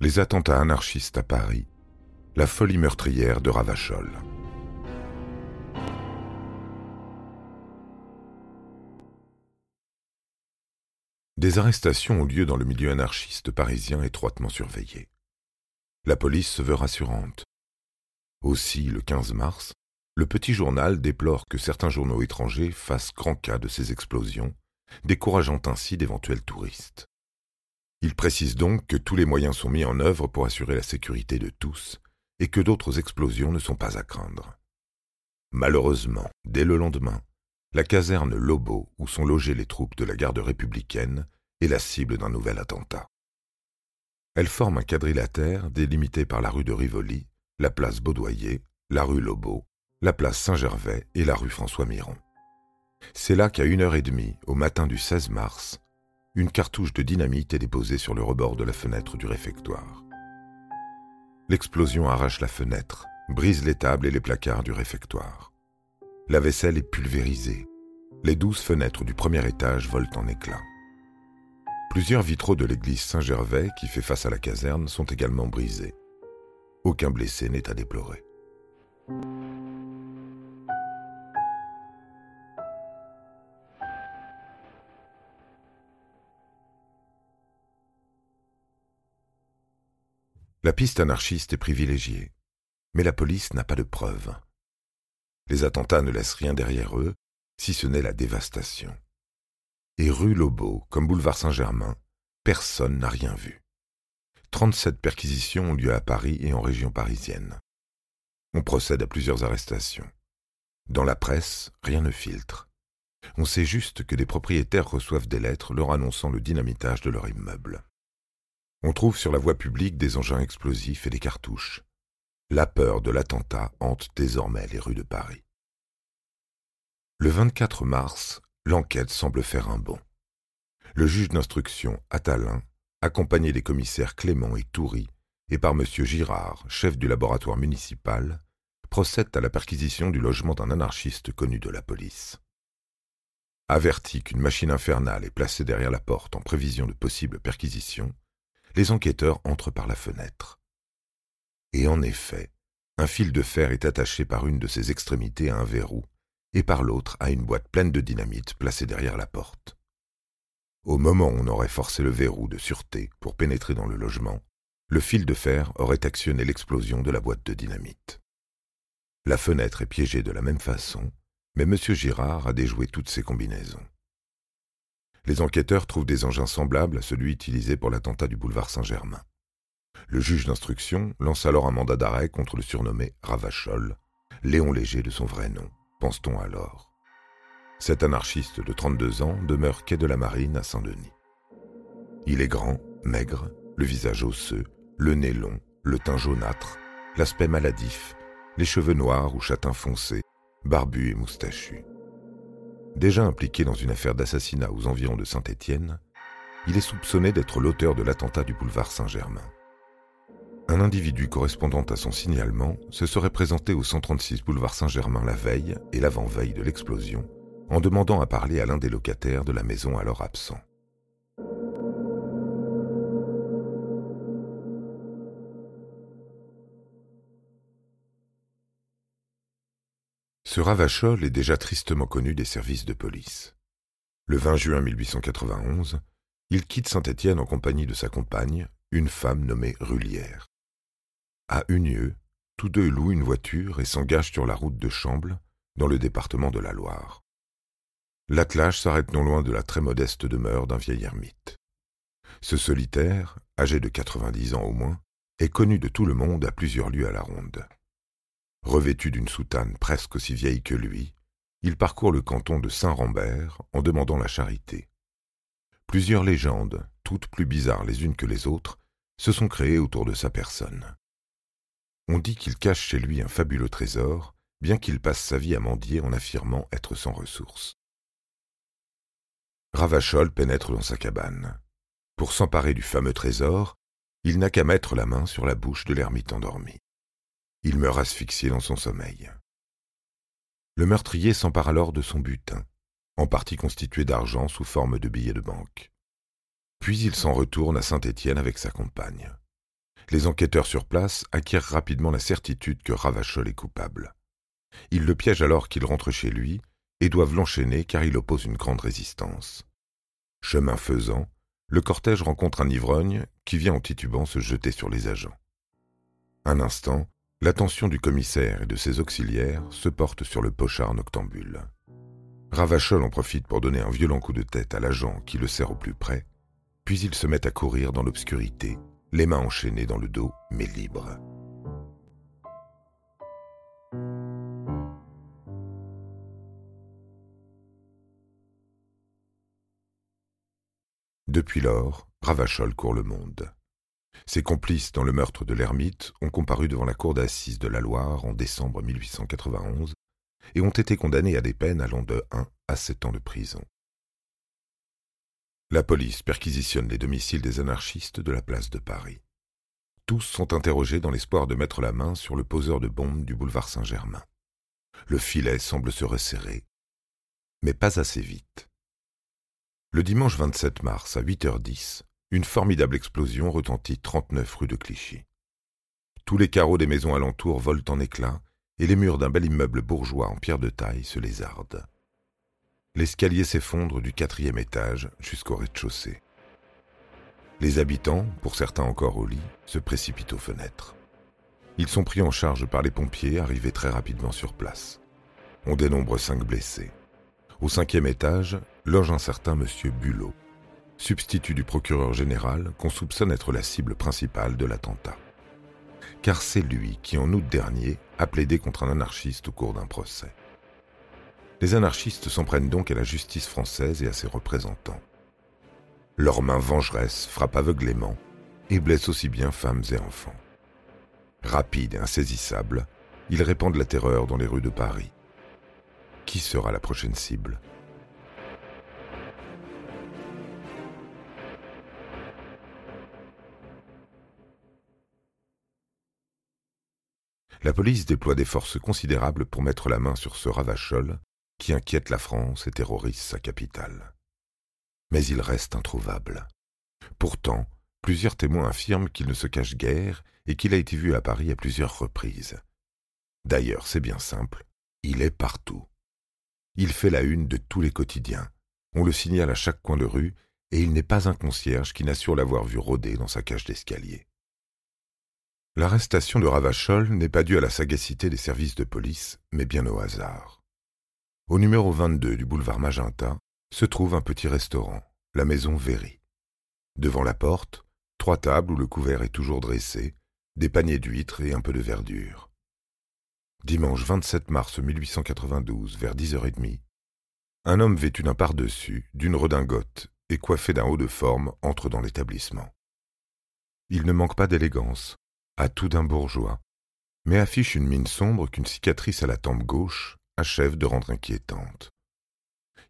Les attentats anarchistes à Paris, la folie meurtrière de Ravachol. Des arrestations ont lieu dans le milieu anarchiste parisien étroitement surveillé. La police se veut rassurante. Aussi, le 15 mars, le petit journal déplore que certains journaux étrangers fassent grand cas de ces explosions, décourageant ainsi d'éventuels touristes. Il précise donc que tous les moyens sont mis en œuvre pour assurer la sécurité de tous et que d'autres explosions ne sont pas à craindre. Malheureusement, dès le lendemain, la caserne Lobo, où sont logées les troupes de la garde républicaine, est la cible d'un nouvel attentat. Elle forme un quadrilatère délimité par la rue de Rivoli, la place Baudoyer, la rue Lobo, la place Saint-Gervais et la rue François Miron. C'est là qu'à une heure et demie, au matin du 16 mars, une cartouche de dynamite est déposée sur le rebord de la fenêtre du réfectoire. L'explosion arrache la fenêtre, brise les tables et les placards du réfectoire. La vaisselle est pulvérisée. Les douze fenêtres du premier étage volent en éclats. Plusieurs vitraux de l'église Saint-Gervais, qui fait face à la caserne, sont également brisés. Aucun blessé n'est à déplorer. La piste anarchiste est privilégiée, mais la police n'a pas de preuves. Les attentats ne laissent rien derrière eux, si ce n'est la dévastation. Et rue Lobo, comme boulevard Saint-Germain, personne n'a rien vu. 37 perquisitions ont lieu à Paris et en région parisienne. On procède à plusieurs arrestations. Dans la presse, rien ne filtre. On sait juste que des propriétaires reçoivent des lettres leur annonçant le dynamitage de leur immeuble. On trouve sur la voie publique des engins explosifs et des cartouches. La peur de l'attentat hante désormais les rues de Paris. Le 24 mars, l'enquête semble faire un bond. Le juge d'instruction Attalin, accompagné des commissaires Clément et Toury, et par M. Girard, chef du laboratoire municipal, procède à la perquisition du logement d'un anarchiste connu de la police. Averti qu'une machine infernale est placée derrière la porte en prévision de possibles perquisitions, les enquêteurs entrent par la fenêtre. Et en effet, un fil de fer est attaché par une de ses extrémités à un verrou et par l'autre à une boîte pleine de dynamite placée derrière la porte. Au moment où on aurait forcé le verrou de sûreté pour pénétrer dans le logement, le fil de fer aurait actionné l'explosion de la boîte de dynamite. La fenêtre est piégée de la même façon, mais M. Girard a déjoué toutes ces combinaisons les enquêteurs trouvent des engins semblables à celui utilisé pour l'attentat du boulevard Saint-Germain. Le juge d'instruction lance alors un mandat d'arrêt contre le surnommé Ravachol, Léon Léger de son vrai nom, pense-t-on alors. Cet anarchiste de 32 ans demeure quai de la Marine à Saint-Denis. Il est grand, maigre, le visage osseux, le nez long, le teint jaunâtre, l'aspect maladif, les cheveux noirs ou châtain foncé, barbu et moustachu. Déjà impliqué dans une affaire d'assassinat aux environs de Saint-Étienne, il est soupçonné d'être l'auteur de l'attentat du boulevard Saint-Germain. Un individu correspondant à son signalement se serait présenté au 136 boulevard Saint-Germain la veille et l'avant-veille de l'explosion en demandant à parler à l'un des locataires de la maison alors absent. Ce Ravachol est déjà tristement connu des services de police. Le 20 juin 1891, il quitte Saint-Étienne en compagnie de sa compagne, une femme nommée Rullière. À Unieux, tous deux louent une voiture et s'engagent sur la route de Chamble, dans le département de la Loire. L'attelage s'arrête non loin de la très modeste demeure d'un vieil ermite. Ce solitaire, âgé de quatre-vingt-dix ans au moins, est connu de tout le monde à plusieurs lieues à la ronde. Revêtu d'une soutane presque aussi vieille que lui, il parcourt le canton de Saint-Rambert en demandant la charité. Plusieurs légendes, toutes plus bizarres les unes que les autres, se sont créées autour de sa personne. On dit qu'il cache chez lui un fabuleux trésor, bien qu'il passe sa vie à mendier en affirmant être sans ressources. Ravachol pénètre dans sa cabane. Pour s'emparer du fameux trésor, il n'a qu'à mettre la main sur la bouche de l'ermite endormi. Il meurt asphyxié dans son sommeil. Le meurtrier s'empare alors de son butin, en partie constitué d'argent sous forme de billets de banque. Puis il s'en retourne à Saint-Étienne avec sa compagne. Les enquêteurs sur place acquièrent rapidement la certitude que Ravachol est coupable. Ils le piègent alors qu'il rentre chez lui et doivent l'enchaîner car il oppose une grande résistance. Chemin faisant, le cortège rencontre un ivrogne qui vient en titubant se jeter sur les agents. Un instant, l'attention du commissaire et de ses auxiliaires se porte sur le pochard noctambule. Ravachol en profite pour donner un violent coup de tête à l'agent qui le serre au plus près, puis il se met à courir dans l'obscurité, les mains enchaînées dans le dos, mais libres. Depuis lors, Ravachol court le monde. Ses complices dans le meurtre de l'ermite ont comparu devant la cour d'assises de la Loire en décembre 1891 et ont été condamnés à des peines allant de 1 à 7 ans de prison. La police perquisitionne les domiciles des anarchistes de la place de Paris. Tous sont interrogés dans l'espoir de mettre la main sur le poseur de bombes du boulevard Saint-Germain. Le filet semble se resserrer, mais pas assez vite. Le dimanche 27 mars à 8h10, une formidable explosion retentit 39 rue de Clichy. Tous les carreaux des maisons alentours volent en éclats et les murs d'un bel immeuble bourgeois en pierre de taille se lézardent. L'escalier s'effondre du quatrième étage jusqu'au rez-de-chaussée. Les habitants, pour certains encore au lit, se précipitent aux fenêtres. Ils sont pris en charge par les pompiers arrivés très rapidement sur place. On dénombre cinq blessés. Au cinquième étage, loge un certain monsieur Bulot, substitut du procureur général qu'on soupçonne être la cible principale de l'attentat. Car c'est lui qui, en août dernier, a plaidé contre un anarchiste au cours d'un procès. Les anarchistes s'en prennent donc à la justice française et à ses représentants. Leurs mains vengeresses frappent aveuglément et blessent aussi bien femmes et enfants. Rapides et insaisissables, ils répandent la terreur dans les rues de Paris. Qui sera la prochaine cible? La police déploie des forces considérables pour mettre la main sur ce ravachol qui inquiète la France et terrorise sa capitale. Mais il reste introuvable. Pourtant, plusieurs témoins affirment qu'il ne se cache guère et qu'il a été vu à Paris à plusieurs reprises. D'ailleurs, c'est bien simple, il est partout. Il fait la une de tous les quotidiens. On le signale à chaque coin de rue, et il n'est pas un concierge qui n'assure l'avoir vu rôder dans sa cage d'escalier. L'arrestation de Ravachol n'est pas due à la sagacité des services de police, mais bien au hasard. Au numéro 22 du boulevard Magenta se trouve un petit restaurant, la maison Véry. Devant la porte, trois tables où le couvert est toujours dressé, des paniers d'huîtres et un peu de verdure. Dimanche 27 mars 1892, vers 10h30, un homme vêtu d'un pardessus, d'une redingote et coiffé d'un haut de forme entre dans l'établissement. Il ne manque pas d'élégance, à tout d'un bourgeois, mais affiche une mine sombre qu'une cicatrice à la tempe gauche achève de rendre inquiétante.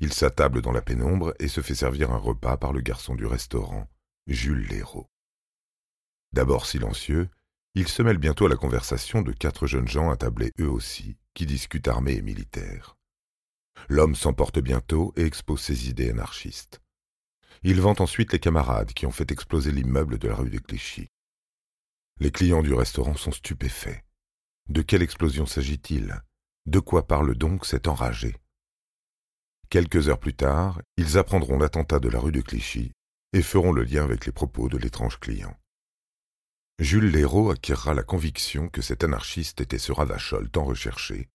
Il s'attable dans la pénombre et se fait servir un repas par le garçon du restaurant, Jules Léraud. D'abord silencieux, il se mêle bientôt à la conversation de quatre jeunes gens attablés eux aussi, qui discutent armée et militaire. L'homme s'emporte bientôt et expose ses idées anarchistes. Il vante ensuite les camarades qui ont fait exploser l'immeuble de la rue des Clichy. Les clients du restaurant sont stupéfaits. De quelle explosion s'agit-il? De quoi parle donc cet enragé? Quelques heures plus tard, ils apprendront l'attentat de la rue de Clichy et feront le lien avec les propos de l'étrange client. Jules Léraud acquérera la conviction que cet anarchiste était ce ravachol tant recherché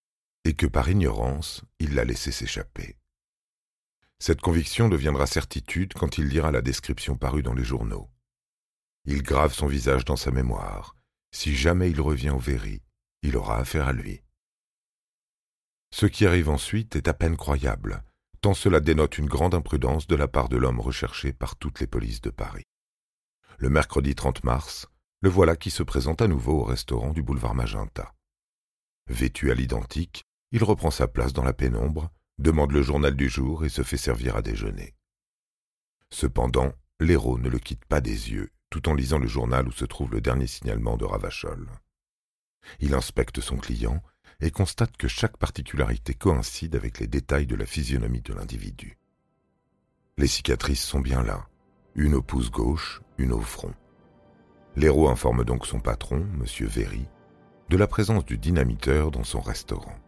et que par ignorance il l'a laissé s'échapper. Cette conviction deviendra certitude quand il lira la description parue dans les journaux. Il grave son visage dans sa mémoire. Si jamais il revient au Véry, il aura affaire à lui. Ce qui arrive ensuite est à peine croyable, tant cela dénote une grande imprudence de la part de l'homme recherché par toutes les polices de Paris. Le mercredi 30 mars, le voilà qui se présente à nouveau au restaurant du boulevard Magenta. Vêtu à l'identique, il reprend sa place dans la pénombre, demande le journal du jour et se fait servir à déjeuner. Cependant, l'héros ne le quitte pas des yeux tout en lisant le journal où se trouve le dernier signalement de Ravachol. Il inspecte son client et constate que chaque particularité coïncide avec les détails de la physionomie de l'individu. Les cicatrices sont bien là, une au pouce gauche, une au front. L'héros informe donc son patron, M. Véry, de la présence du dynamiteur dans son restaurant.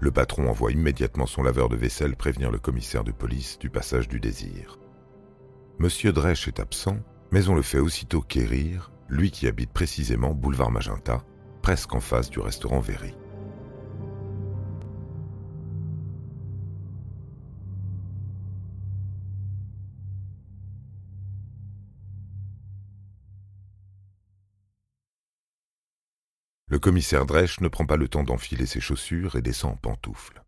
Le patron envoie immédiatement son laveur de vaisselle prévenir le commissaire de police du passage du désir. Monsieur Dresch est absent, mais on le fait aussitôt quérir, lui qui habite précisément boulevard Magenta, presque en face du restaurant Véry. Le commissaire Dresch ne prend pas le temps d'enfiler ses chaussures et descend en pantoufles.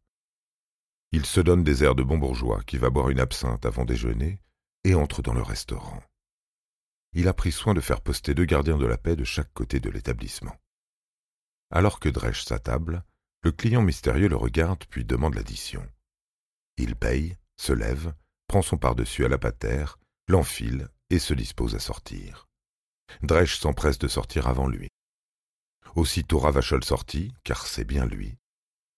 Il se donne des airs de bon bourgeois qui va boire une absinthe avant déjeuner et entre dans le restaurant. Il a pris soin de faire poster deux gardiens de la paix de chaque côté de l'établissement. Alors que Dresch s'attable, le client mystérieux le regarde puis demande l'addition. Il paye, se lève, prend son pardessus à la patère, l'enfile et se dispose à sortir. Dresch s'empresse de sortir avant lui. Aussitôt Ravachol sorti, car c'est bien lui,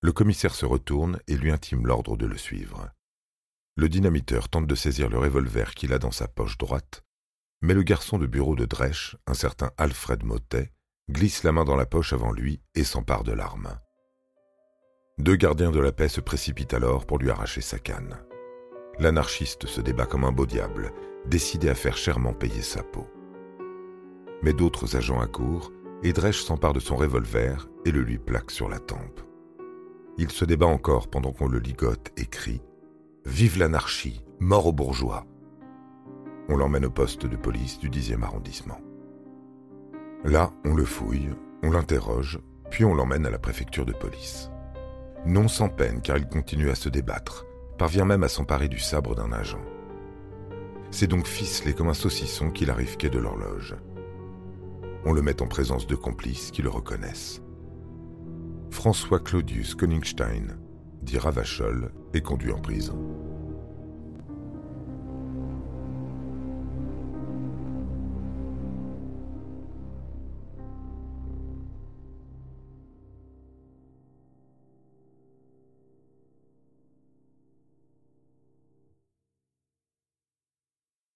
le commissaire se retourne et lui intime l'ordre de le suivre. Le dynamiteur tente de saisir le revolver qu'il a dans sa poche droite, mais le garçon de bureau de Dresch, un certain Alfred Motet, glisse la main dans la poche avant lui et s'empare de l'arme. Deux gardiens de la paix se précipitent alors pour lui arracher sa canne. L'anarchiste se débat comme un beau diable, décidé à faire chèrement payer sa peau. Mais d'autres agents accourent et Dresch s'empare de son revolver et le lui plaque sur la tempe. Il se débat encore pendant qu'on le ligote et crie Vive l'anarchie, mort aux bourgeois On l'emmène au poste de police du 10e arrondissement. Là, on le fouille, on l'interroge, puis on l'emmène à la préfecture de police. Non sans peine, car il continue à se débattre, parvient même à s'emparer du sabre d'un agent. C'est donc ficelé comme un saucisson qu'il arrive quai de l'horloge on le met en présence de complices qui le reconnaissent. François Claudius Koningstein, dit Ravachol, est conduit en prison.